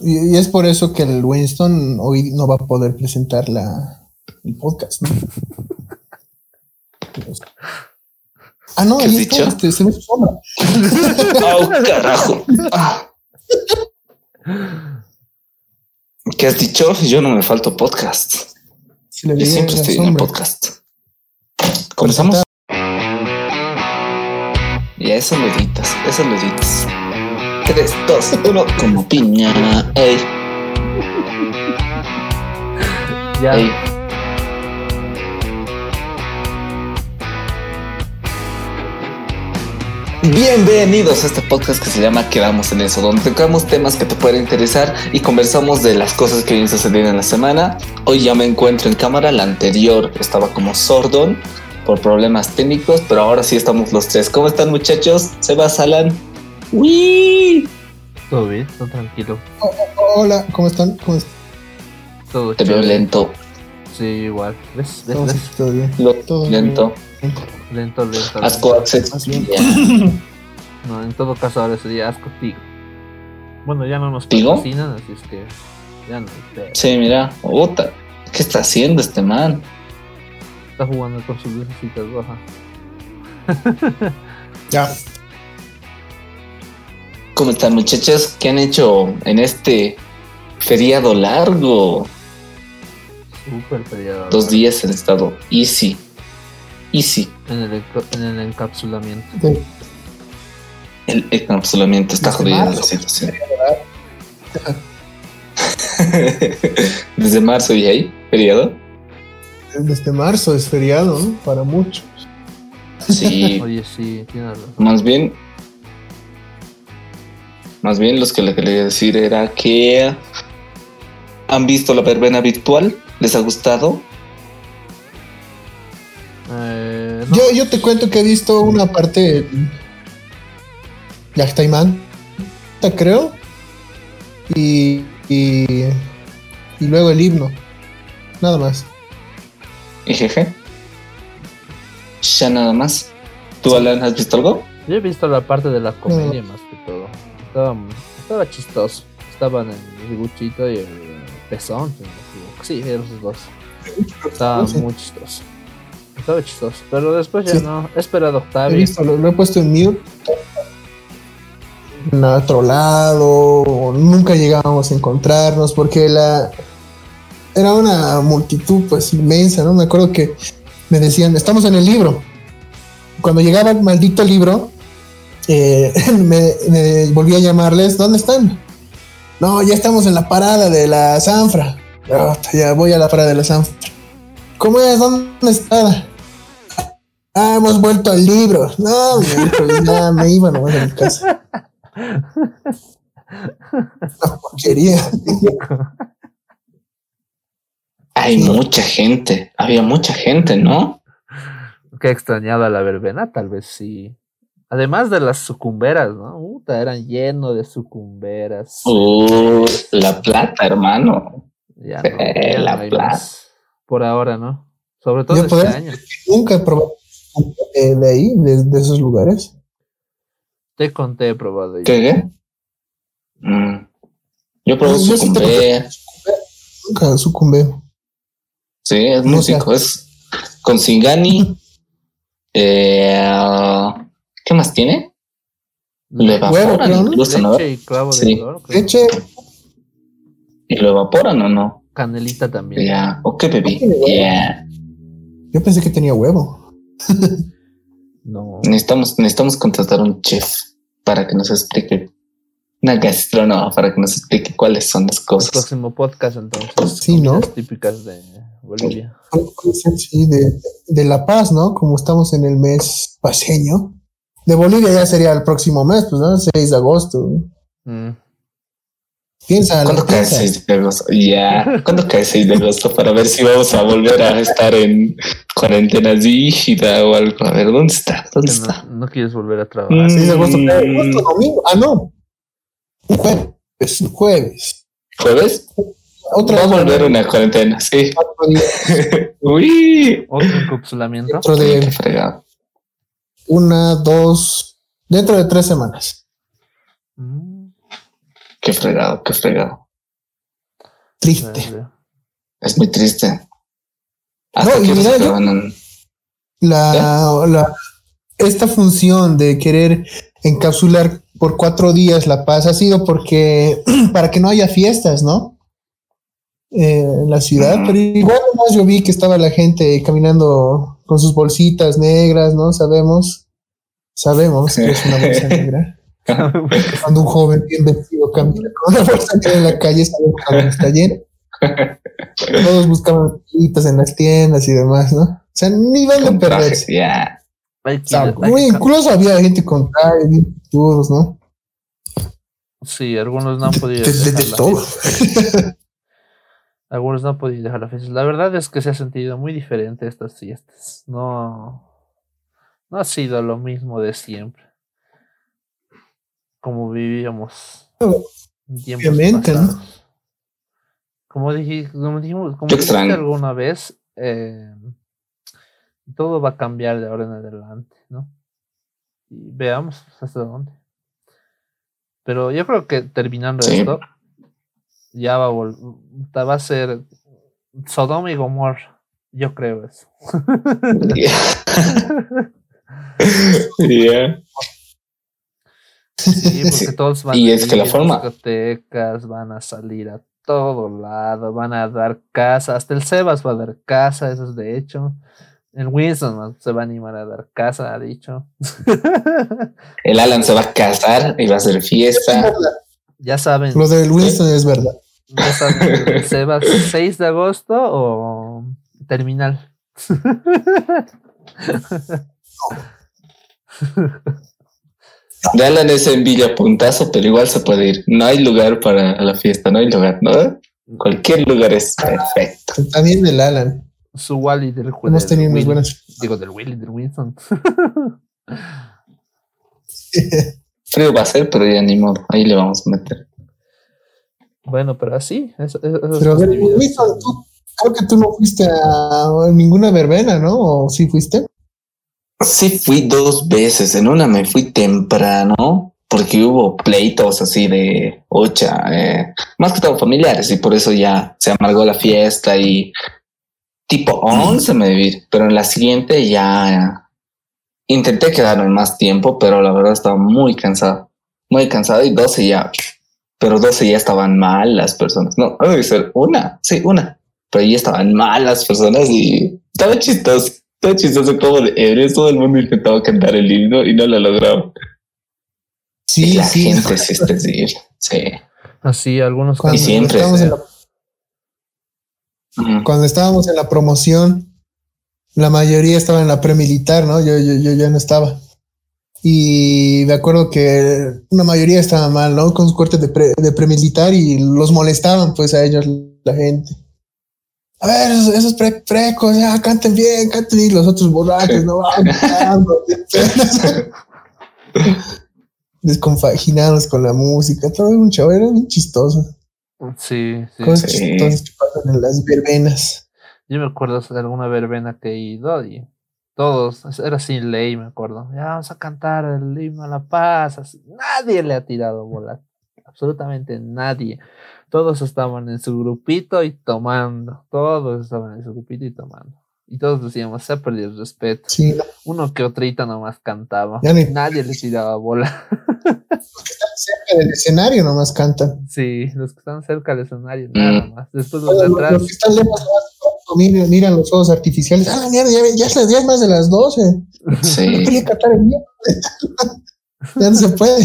Y, y es por eso que el Winston hoy no va a poder presentar la, el podcast. ¿no? Ah, no, ¿Qué ahí está, este, se su sombra. ¡Oh, carajo! Ah. ¿Qué has dicho? Yo no me falto podcast. Yo siempre estoy en el sombra. podcast. ¿Comenzamos? Ya, eso lo editas, eso lo editas. 3, 2, 1, como piña. Ey, Ya. ey. Bienvenidos a este podcast que se llama Quedamos en eso, donde tocamos temas que te pueden interesar y conversamos de las cosas que vienen sucediendo en la semana. Hoy ya me encuentro en cámara, la anterior estaba como sordón por problemas técnicos, pero ahora sí estamos los tres. ¿Cómo están muchachos? Sebas, Alan. ¡Uy! Todo bien, todo tranquilo. Hola, ¿cómo están? ¿Cómo están? Todo Te veo lento, Sí, igual. ¿Ves? ¿Ves? ¿Todo bien? lo- Todo bien. lento. Lento, lento. Asco lento. access. No, en todo caso ahora sería asco Tigo. Bueno, ya no nos patrocinan, así es que ya no. te- Sí, mira, puta, ¿qué está haciendo este man? Está jugando con sus lucecitas rojas. Ya. ¿Cómo están muchachos? ¿Qué han hecho en este feriado largo? Súper feriado. Dos días han estado easy. Easy. En el, en el encapsulamiento. De- El encapsulamiento está Desde la marzo. situación. Desde marzo y ahí, feriado. Desde marzo es feriado, ¿no? Para muchos. Sí, Oye, sí, tienes razón. más bien. Más bien los que le quería decir era que han visto la verbena virtual, ¿les ha gustado? Eh, no, Yo, yo te cuento que he visto una parte Yachtaimán, creo. Y, y, y luego el himno. Nada más. Y jeje. Ya nada más. ¿Tú, Alan, has visto algo? Yo he visto la parte de la comedia más que todo. Estaba, estaba chistoso. Estaban el Guchito y el Pezón. si no. Sí, esos dos. Estaba muy chistoso. Estaba chistoso. Pero después ya Sí. no. He esperado He Octavio. visto, lo, lo he puesto en mute. En otro lado, nunca llegábamos a encontrarnos porque la era una multitud pues inmensa, ¿no? Me acuerdo que me decían, estamos en el libro. Cuando llegaba el maldito libro, eh, me, me volví a llamarles, ¿dónde están? No, ya estamos en la parada de la Sanfra. "Ah, ya voy a la parada de la Sanfra. ¿Cómo es? ¿Dónde está? Ah, hemos vuelto al libro. No, miércoles, ya me iba nomás a mi casa. Una porquería. Hay Sí. mucha gente. Había mucha gente, ¿no? Que extrañaba la verbena, tal vez sí. Además de las sucumberas, ¿no? Puta, eran llenos de sucumberas. Uh, la plata, hermano. Ya no, eh, ya no la plata. más. Por ahora, ¿no? Sobre todo este año. Nunca he probado eh, de ahí, de, de esos lugares. Te conté, he probado yo. ¿Qué? qué? Mm. Yo probé te sucumbé. Nunca sucumbé. Sí, es No rico. Es con Singani. eh, ¿Qué más tiene? Lo evaporan creo, ¿no? incluso, ¿no? Leche y clavo Sí. de oro. Leche, ¿Y lo evaporan o no? Canelita también. Ya. ¿O qué bebí? Tiene huevo. Ya. yo pensé que tenía huevo. No. Necesitamos, necesitamos contratar un chef para que nos explique. Una gastrónoma para que nos explique cuáles son las El cosas. próximo podcast, entonces. Sí, ¿no? típicas de Bolivia. Sí, de, de La Paz, ¿no? Como estamos en el mes paseño. De Bolivia ya sería el próximo mes, pues, ¿no? 6 de agosto. Mm. Piensa, ¿Cuándo cae piensa. 6 de agosto? Ya. ¿Cuándo cae 6 de agosto? Para ver si vamos a volver a estar en cuarentena rígida o algo. A ver, ¿dónde está? ¿Dónde está? no, no quieres volver a trabajar. Mm. 6 de agosto, agosto, domingo. Ah, no. Un jueves, un jueves. ¿Jueves? Otra Va a volver una cuarentena, sí. Uy. Otro encapsulamiento. Qué de fregado. Una, dos, dentro de tres semanas. Mm. Qué fregado, qué fregado. triste. Es muy triste. Hasta no, y mira, la, la, esta función de querer encapsular por cuatro días la paz ha sido porque para que no haya fiestas, ¿no? Eh, en la ciudad, pero igual más yo vi que estaba la gente caminando con sus bolsitas negras, ¿no? Sabemos, sabemos que es una bolsa negra. Cuando un joven bien vestido camina con una bolsa negra en la calle, sabemos que está lleno. Todos buscaban bolsitas en las tiendas y demás, ¿no? O sea, ni van a perderse. Ya. incluso había gente con trajes, todos, ¿no? Sí, algunos no han podido. De, todo. algunos no han podido dejar la fiesta. La verdad es que se ha sentido muy diferente estas fiestas. No, no ha sido lo mismo de siempre. Como vivíamos. Obviamente, ¿no? Como, dije, como dijimos, como dijiste alguna vez, eh, todo va a cambiar de ahora en adelante, ¿no? Y veamos hasta dónde. Pero yo creo que terminando esto, ya va a, va a ser Sodoma y Gomorra. Yo creo eso. Sí, porque todos van y a es que la forma discotecas, van a salir a todo lado, van a dar casa, hasta el Sebas va a dar casa, eso es de hecho. El Winston se va a animar a dar casa, ha dicho. El Alan se va a casar y va a hacer fiesta. Ya saben. Lo del Winston es verdad. Ya saben, ¿se va 6 de agosto o terminal? De Alan es en Villa Puntazo, pero igual se puede ir. No hay lugar para la fiesta, no hay lugar, ¿no? Cualquier lugar es perfecto. También del Alan su Wally del juego. Hemos tenido muy buenas. Digo, del Willy, del Winston. Frío va a ser, pero ya ni modo. Ahí le vamos a meter. Bueno, pero así. pero ver, tú, creo que tú no fuiste a ninguna verbena, ¿no? ¿O sí fuiste? Sí, fui dos veces. En una me fui temprano porque hubo pleitos así de ocha, eh, más que todo familiares, y por eso ya se amargó la fiesta y tipo 11 me debí, pero en la siguiente ya intenté quedarme más tiempo, pero la verdad estaba muy cansado, muy cansado y 12 ya, pero 12 ya estaban mal las personas. No, debe ser una, sí, una, pero ya estaban mal las personas y estaba chistoso, estaba chistoso como de eres, todo el mundo intentaba cantar el himno y no lo lograba. Sí, la sí. gente sí es decir, sí. Así, algunos y siempre. Cuando estábamos en la promoción, la mayoría estaba en la premilitar, ¿no? Yo, yo, yo ya no estaba. Y me acuerdo que una mayoría estaba mal, ¿no? Con sus cortes de, pre, de premilitar y los molestaban, pues, a ellos, la gente. A ver, esos, precos, ya canten bien, canten y los otros borrachos, ¿no? Desconfaginados con la música, todo un chavo, era bien chistoso. Sí, sí. Cosas sí. que pasan en las verbenas. Yo me acuerdo de alguna verbena que he ido y todos, era sin ley, me acuerdo. Ya vamos a cantar el himno a la paz. Nadie le ha tirado bola. Absolutamente nadie. Todos estaban en su grupito y tomando. Todos estaban en su grupito y tomando. Y todos decíamos, se ha perdido el respeto. Sí. Uno que otrita nomás cantaba. Nadie le tiraba bola. Los que están cerca del escenario nomás cantan. Sí, los que están cerca del escenario, nada más. Después los de atrás. Los que están lejos miran, miran los fuegos artificiales. Ah, mierda, ya, ya, es, ya es más de las 12. Sí. No quería cantar el día. ya no se puede.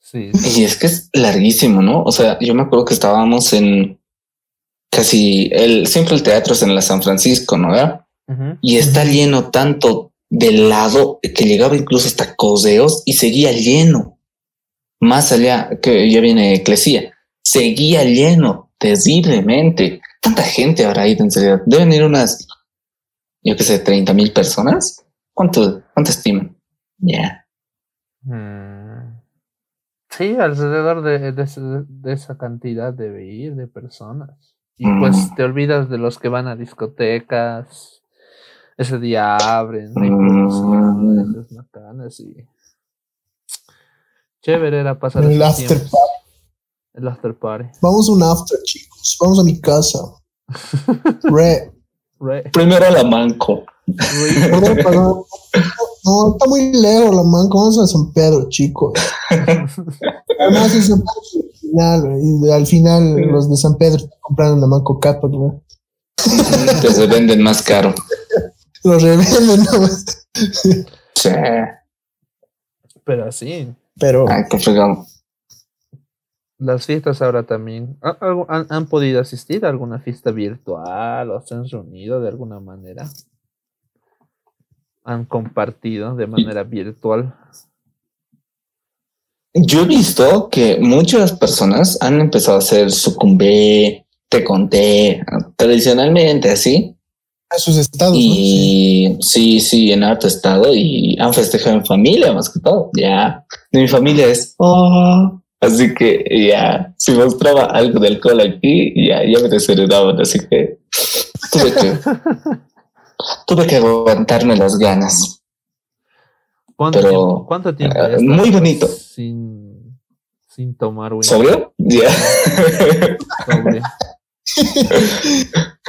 Sí, Y es que es larguísimo, ¿no? O sea, yo me acuerdo que estábamos en casi el siempre el teatro es en la San Francisco, ¿no? Y está lleno tanto del lado que llegaba incluso hasta coseos y seguía lleno. Más allá que ya viene Eclesía, seguía lleno terriblemente. Tanta gente habrá ido en serio. Deben ir unas, yo qué sé, 30 mil personas. ¿Cuánto, cuánto estiman? Ya. Mm. Sí, alrededor de, de, de, esa cantidad debe ir de personas. Y pues te olvidas de los que van a discotecas. Ese día abren, hay promociones, macanas y. Chévere era pasar el after El after party. Vamos a un after, chicos. Vamos a mi casa. Re. Primero a la manco. No, está muy lejos la manco. Vamos a San Pedro, chicos. Además, es San Pedro final, y al final los de San Pedro compraron la manco capa, ¿no? Que se venden más caro. Los revenden, ¿no? Sí. Pero así. Pero. Ay, qué fregado. Las fiestas ahora también. ¿Han, ¿Han, podido asistir a alguna fiesta virtual o se han reunido de alguna manera? ¿Han compartido de manera virtual? Yo he visto que muchas personas han empezado a hacer sucumbé, te conté, tradicionalmente así. A sus estados. Y sí, sí, en alto estado y han festejado en familia más que todo. Ya, mi familia es, oh, Así que ya, si mostraba algo de alcohol aquí, ya, ya me desheredaban. Así que tuve que, tuve que aguantarme las ganas. ¿Cuánto tiempo? ¿Cuánto tiempo uh, muy bonito. Sin, sin tomar. ¿Sobrio? Ya.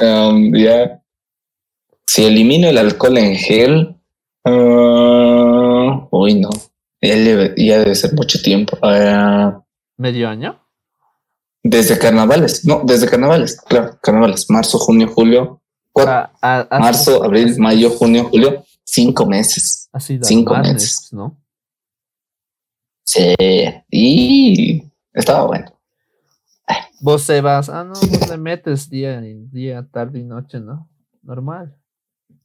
um, ya. Si elimino el alcohol en gel, uh, uy, no. Ya debe, ser mucho tiempo. Uh, ¿Medio año? Desde carnavales, no, desde carnavales, claro, carnavales, marzo, junio, julio, ah, ah, marzo, abril, mayo, junio, julio, cinco meses. Así cinco meses, ¿no? Sí, y estaba bueno. Vos se vas, ah, no, vos le metes día, día, tarde y noche, ¿no? Normal.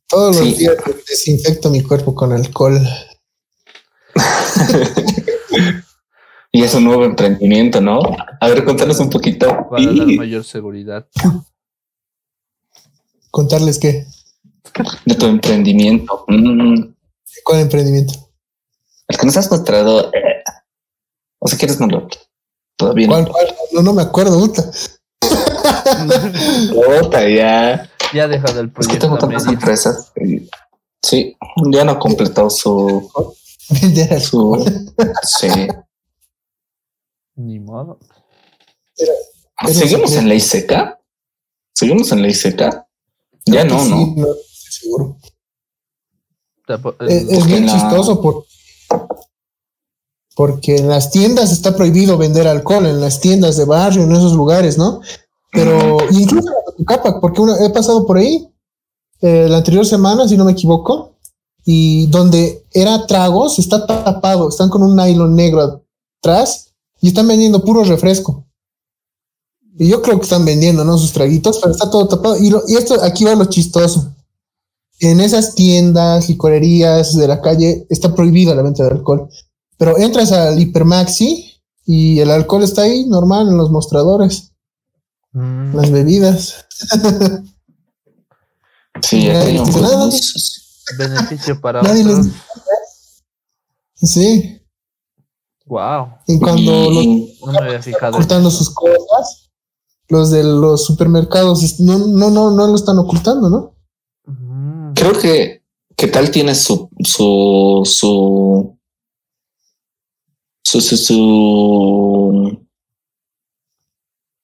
Todos los días desinfecto mi cuerpo con alcohol. y es un nuevo emprendimiento, ¿no? A ver, contanos un poquito. Para dar mayor seguridad. ¿Contarles qué? De tu emprendimiento. Mm. ¿Cuál emprendimiento? El que nos has mostrado. Eh, o sea, ¿quieres no Todavía ¿Cuál, cuál? No, no me acuerdo, puta. Puta, ya. Ya ha dejado el proyecto. Es que tengo tantas empresas. Sí, ya no ha completado su. Su sí. Ni modo. ¿Seguimos en ley seca? ¿Seguimos en ley seca? Ya no, ¿no? no seguro. Es, es bien chistoso por, porque en las tiendas está prohibido vender alcohol, en las tiendas de barrio, en esos lugares, ¿no? Pero incluso en capa, porque he pasado por ahí eh, la anterior semana, si no me equivoco, y donde era tragos, está tapado, están con un nylon negro atrás y están vendiendo puro refresco. Y yo creo que están vendiendo, ¿no? Sus traguitos, pero está todo tapado. Y, y esto aquí va lo chistoso. En esas tiendas, licorerías de la calle, está prohibida la venta de alcohol. Pero entras al Hipermaxi y el alcohol está ahí normal en los mostradores. Mm. Las bebidas. sí, ya Beneficio para Sí. Wow. Y cuando los ocultando sus cosas, los de los supermercados no, no, no, no lo están ocultando, ¿no? Creo que, ¿qué tal tiene su, su, su, su, su,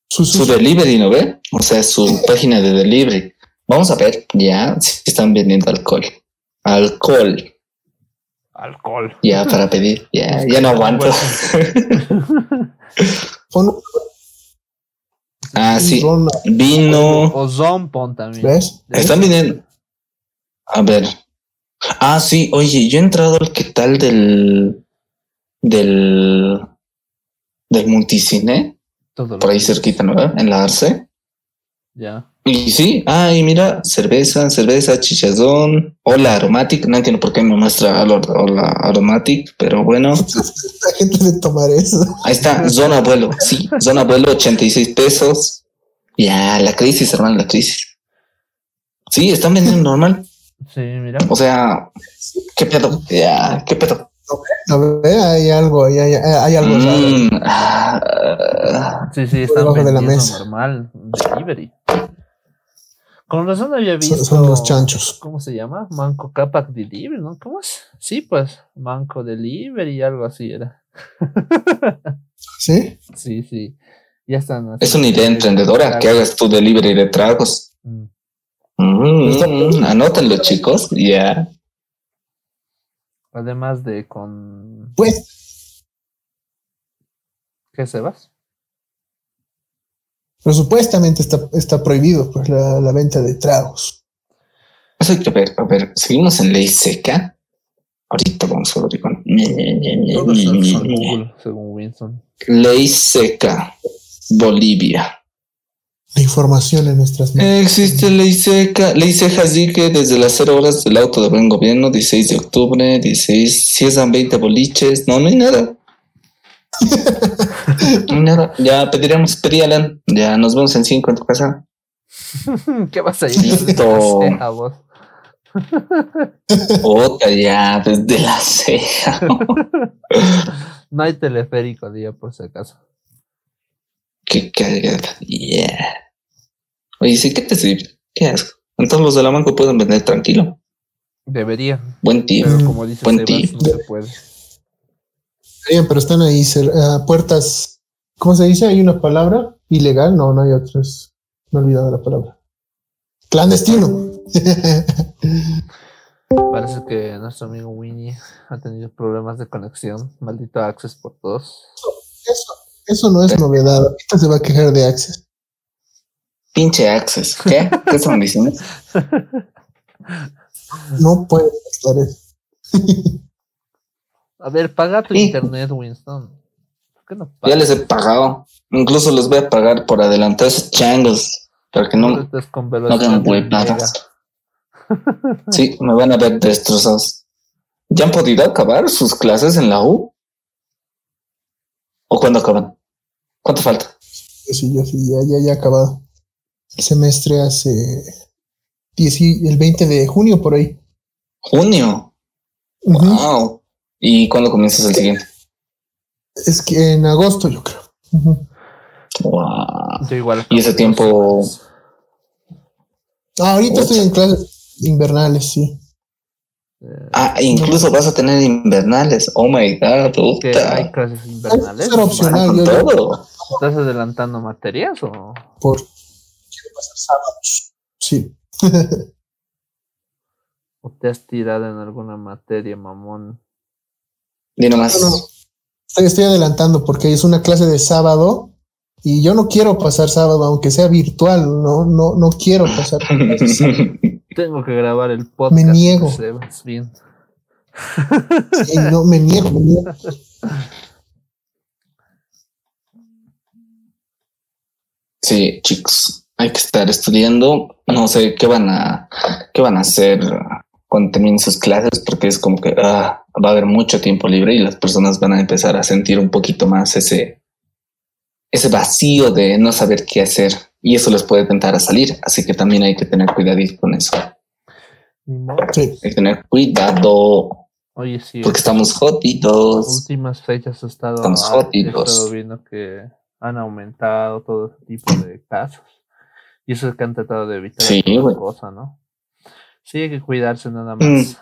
su, su, delivery, ¿no ve? O sea, su página de delivery. Vamos a ver, ya, si están vendiendo alcohol. Alcohol alcohol. Ya, para pedir. Ya, ya no aguanto. ah, sí. Vino. O Zompon también. ¿Ves? Están viniendo. A ver. Ah, sí. Oye, yo he entrado al que tal del. del. del multicine. por ahí cerquita, ¿no? En la Arce. Ya. Y sí, ay, mira, cerveza, cerveza, chichazón, hola aromatic, no entiendo por qué me muestra hola aromatic, pero bueno. La gente debe tomar eso. Ahí está, zona abuelo, sí, zona abuelo, 86 pesos. Ya, la crisis, hermano, la crisis. Sí, están vendiendo normal. Sí, mira. O sea, ¿qué pedo? Ya, ¿qué pedo? No, hay algo, hay, hay, hay algo mm, ah, sí, sí, están vendiendo de la mesa. normal, delivery. Con razón había visto. Son, los chanchos. ¿Cómo se llama? Manco Capac Delivery, ¿no? ¿Cómo es? Sí, pues, Manco Delivery, algo así era. ¿Sí? Sí, sí. Ya están. Es una idea emprendedora que hagas tu delivery de tragos. Mm. Mm, anótenlo, chicos. Ya. Además de con. Pues. ¿Qué se vas? Pero supuestamente está, está prohibido pues, la, la venta de tragos. Eso hay que ver, a ver, seguimos en ley seca. Ahorita vamos a ver con. según Winston. Ley seca. Bolivia. La información en nuestras manos. Existe ley seca, ley seca que desde las cero horas del auto de buen gobierno, 16 de octubre, 16, si esan 20 boliches, no, no hay nada. Nada. Ya pediremos, pedí Alan, ya nos vemos en 5 en tu casa. ¿Qué vas a ir? Listo. A vos. Otra ya, desde la ceja. no hay teleférico, día por si acaso. Qué cagada. Yeah. Oye, sí, ¿qué te sirve? ¿Qué asco? Entonces los de la banco pueden vender tranquilo. Debería. Buen. Pero como dice Buen tío. no se puede. Bien, pero están ahí uh, puertas. ¿Cómo se dice? ¿Hay una palabra? ¿Ilegal? No, no hay otras. Me he olvidado la palabra. Clandestino. Parece que nuestro amigo Winnie ha tenido problemas de conexión. Maldito Access por todos. Eso, eso no es novedad. Ahorita se va a quejar de Access. Pinche Access. ¿Qué? ¿Qué están diciendo? No puede estar eso. A ver, paga tu internet, Winston. ¿Por qué no ya les he pagado. Incluso les voy a pagar por adelantar esos changos. Para que no, no hagan huevadas. Sí, me van a ver destrozados. ¿Ya han podido acabar sus clases en la U? ¿O cuándo acaban? ¿Cuánto falta? Sí, yo sí, ya, ya, ya acabado. El semestre hace el 20 de junio por ahí. ¿Junio? Wow. ¿Y cuándo comienzas el siguiente? Es que en agosto, yo creo. Wow. igual. ¿Y ese tiempo? Ah, ahorita estoy en clases invernales, sí. Ah, incluso vas a tener invernales. Oh my god, puta. ¿Hay clases invernales? Es opcional. Yo todo. ¿Estás adelantando materias o? Por quiero pasar sábados. Sí. ¿O te has tirado en alguna materia, mamón? Dino más. estoy adelantando porque es una clase de sábado y yo no quiero pasar sábado, aunque sea virtual, no, no, no quiero pasar. Tengo que grabar el podcast. Me niego. bien. Sí, no, me niego, me niego. Sí, chicos, hay que estar estudiando. No sé qué van a, qué van a hacer cuando terminen sus clases, porque es como que ah, va a haber mucho tiempo libre y las personas van a empezar a sentir un poquito más ese, ese vacío de no saber qué hacer y eso les puede tentar a salir. Así que también hay que tener cuidado con eso. Hay que tener cuidado. Oye, sí. Porque estamos jodidos. Las últimas fechas he estado, estamos. He estado viendo que han aumentado todo tipo de casos. Y eso es que han tratado de evitar sí, cosa, ¿no? Sí, hay que cuidarse nada más. Mm.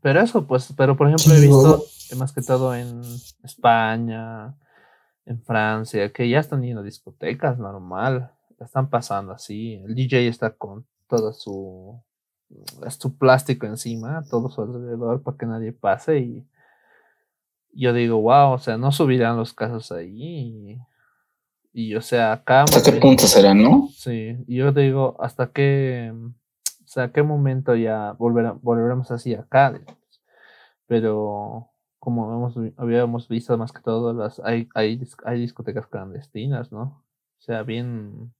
Pero eso, pues, pero por ejemplo, he visto más que todo en España, en Francia, que ya están yendo a discotecas normal, están pasando así. El DJ está con todo su, su plástico encima, todo su alrededor para que nadie pase y yo digo, wow, o sea, no subirán los casos ahí. Y, o sea, acá... ¿Hasta qué punto será, no? Sí, yo digo, hasta qué, sea, qué momento ya volveremos así acá. Pero como hemos, habíamos visto más que todo, las hay, hay, hay discotecas clandestinas, ¿no? O sea, bien...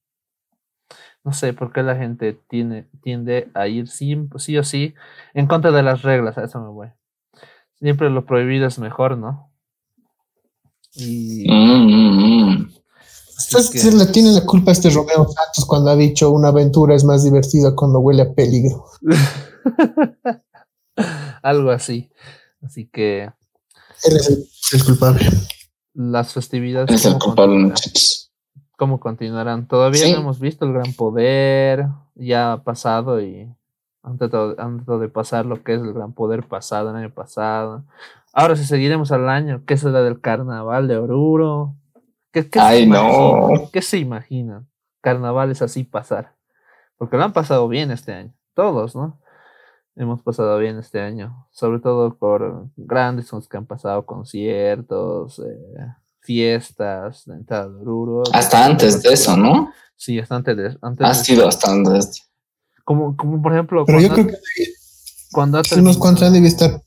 No sé por qué la gente tiene, tiende a ir sí, sí o sí en contra de las reglas, a eso me voy siempre lo prohibido es mejor, ¿no? Y. Mm, mm, mm. Que... le tiene la culpa a este Romeo Santos cuando ha dicho una aventura es más divertida cuando huele a peligro. Algo así. Así que. Él es el, culpable. Las festividades. Es el culpable, ¿Cómo continuarán? Todavía no hemos visto el gran poder. Ya ha pasado y han tratado, de pasar lo que es el gran poder pasado, el año pasado. Ahora si seguiremos al año, ¿qué será del carnaval de Oruro? ¿Qué, Ay, no. ¿Qué se imaginan? Carnavales así pasar. Porque lo han pasado bien este año. Todos, ¿no? Hemos pasado bien este año. Sobre todo por grandes los que han pasado conciertos, eh, fiestas, de entrada de Oruro. Hasta antes de eso, ¿no? Sí, hasta antes de antes Ha sido hasta antes. Como, como por ejemplo. Pero yo creo que. Cuando ha unos cuantos años debe estar.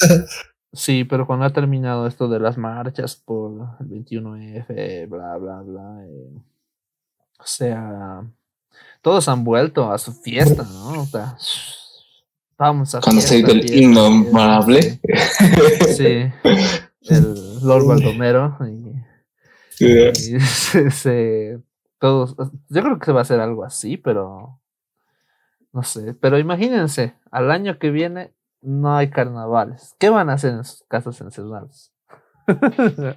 Sí, pero cuando ha terminado esto de las marchas por el 21F, bla, bla, bla, eh, o sea, todos han vuelto a su fiesta, ¿no? O sea, vamos a Cuando se dice el innombrable. Sí, el Lord Baldomero. Y, se, todos, yo creo que se va a hacer algo así, pero no sé. Pero imagínense, al año que viene no hay carnavales. ¿Qué van a hacer en sus casas encerrados?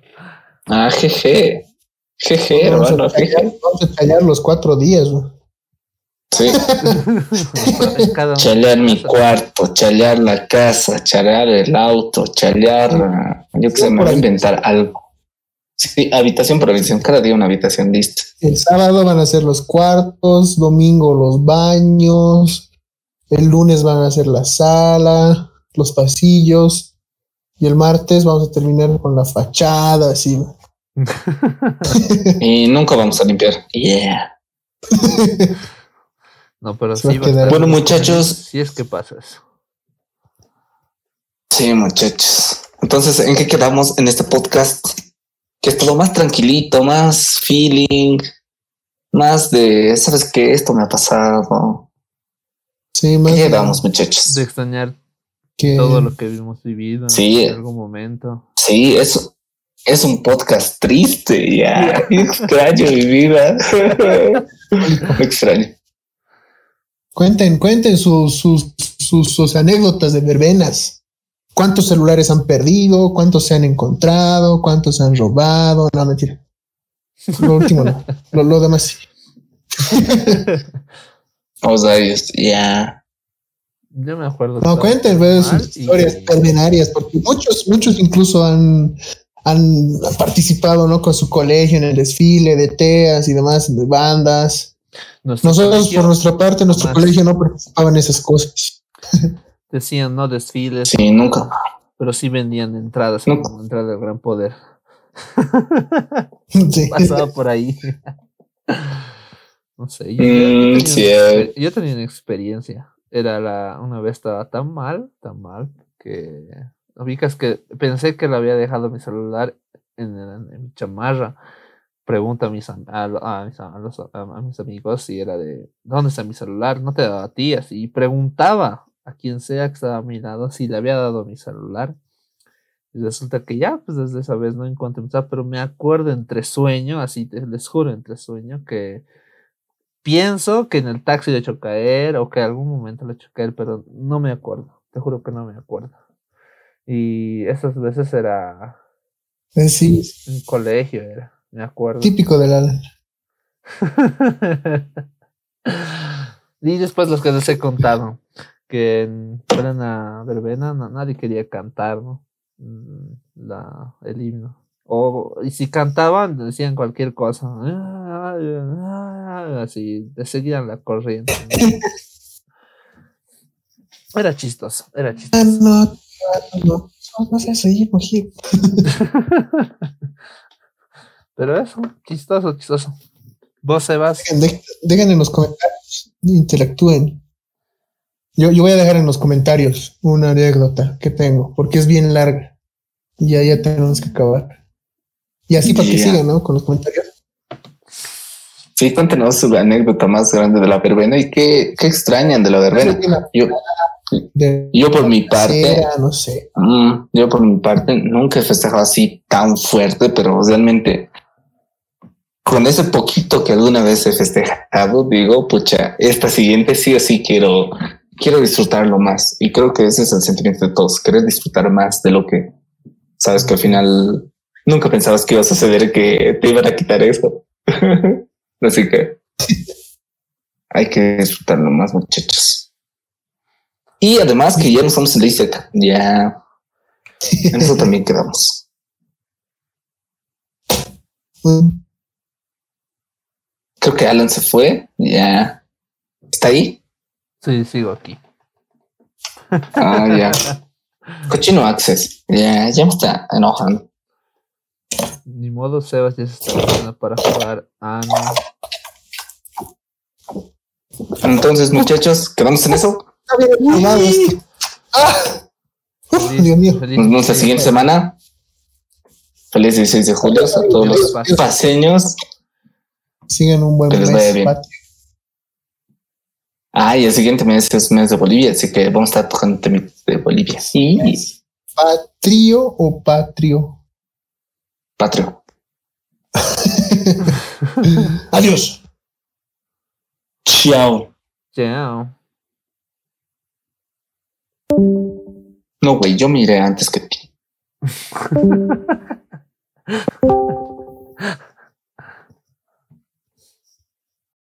ah, jeje. Jeje, vamos, a tallar, los cuatro días, Sí. chalear mi cuarto, chalear la casa, chalear el auto, chalear. Yo que sé, me voy a inventar algo. Sí, habitación por habitación, cada día una habitación lista. El sábado van a ser los cuartos, domingo los baños, el lunes van a ser la sala, los pasillos. Y el martes vamos a terminar con la fachada, así. y nunca vamos a limpiar. Yeah. no, pero sí. bueno, muchachos. Si es que pasa eso. Sí, muchachos. Entonces, ¿en qué quedamos en este podcast? Que es todo más tranquilito, más feeling, más de, ¿sabes qué? Esto me ha pasado. Sí, ¿Qué vamos, muchachos? De extrañar todo lo que hemos vivido sí, en algún momento. Sí, es, es un podcast triste, ya. extraño mi vida. extraño. Cuenten, cuenten sus, sus, sus, anécdotas de verbenas. ¿Cuántos celulares han perdido? ¿Cuántos se han encontrado? ¿Cuántos se han robado? No, mentira. Lo último no. Lo, lo demás sí. O sea, ya. Yo me acuerdo. No, cuenten pues, sus historias y... porque muchos, muchos incluso han, han participado ¿no? con su colegio en el desfile de TEAS y demás, de bandas. Nosotros, por nuestra parte, nuestro colegio no participaba en esas cosas. Decían no desfiles. Sí, nunca. Pero sí vendían entradas, como entrada del gran poder. sí. Pasaba por ahí. No sé. Yo, mm, eh. yo, tenía, una experiencia. Era la, una vez estaba tan mal, tan mal, que ubicas que pensé que le había dejado mi celular en, mi chamarra. Pregunta a mis, a, a, mis, amigos si era de ¿dónde está mi celular? No te daba a ti, así. Y preguntaba a quien sea que estaba a mi lado si le había dado mi celular. Y resulta que ya, pues desde esa vez no encontré pero me acuerdo entre sueño, así les juro entre sueño, que Pienso que en el taxi le hecho caer o que en algún momento le hecho caer, pero no me acuerdo. Te juro que no me acuerdo. Y esas veces era. Eh, sí. En colegio era, me acuerdo. Típico de la. y después los que les he contado, que en plena verbena nadie quería cantar, ¿no? Mm, la, el himno. Y si cantaban, decían cualquier cosa. Así, de seguían la corriente. Era chistoso, era chistoso. Pero eso, chistoso, chistoso. Vos, Sebas. Dejen, dejen en los comentarios, interactúen. Yo, yo voy a dejar en los comentarios una anécdota que tengo, porque es bien larga. Y ya, ya tenemos que acabar. Y así para que sigan, ¿no? Con los comentarios. Sí, cuéntenos su anécdota más grande de la verbena y qué, qué extrañan de la verbena. Yo, yo por mi parte, no sé. Mm, yo por mi parte nunca he festejado así tan fuerte, pero realmente con ese poquito que alguna vez he festejado, digo, pucha, esta siguiente sí o sí quiero, quiero disfrutarlo más. Y creo que ese es el sentimiento de todos, querer disfrutar más de lo que sabes que al final nunca pensabas que iba a suceder que te iban a quitar eso. Así que hay que disfrutarlo más, muchachos. Y además que ya no estamos en la ISEC, ya en eso también quedamos. Creo que Alan se fue. Ya. ¿Está ahí? Sí, sigo aquí. Ah, ya. Cochino Access. Ya, ya me está enojando. Ni modo, Sebas ya se está para jugar. Ah, no. Entonces, muchachos, ¿quedamos en eso? Ah, Dios mío. Nos vemos la siguiente semana. Feliz 16 de julio a todos los paseños. Sigan un buen mes. Ah, y el siguiente mes es mes de Bolivia, así que vamos a estar tocando temas de Bolivia. Sí. ¿Patrio o patrio? Patrio. Adiós. Chao. Chao. No, güey, yo miré antes que ti.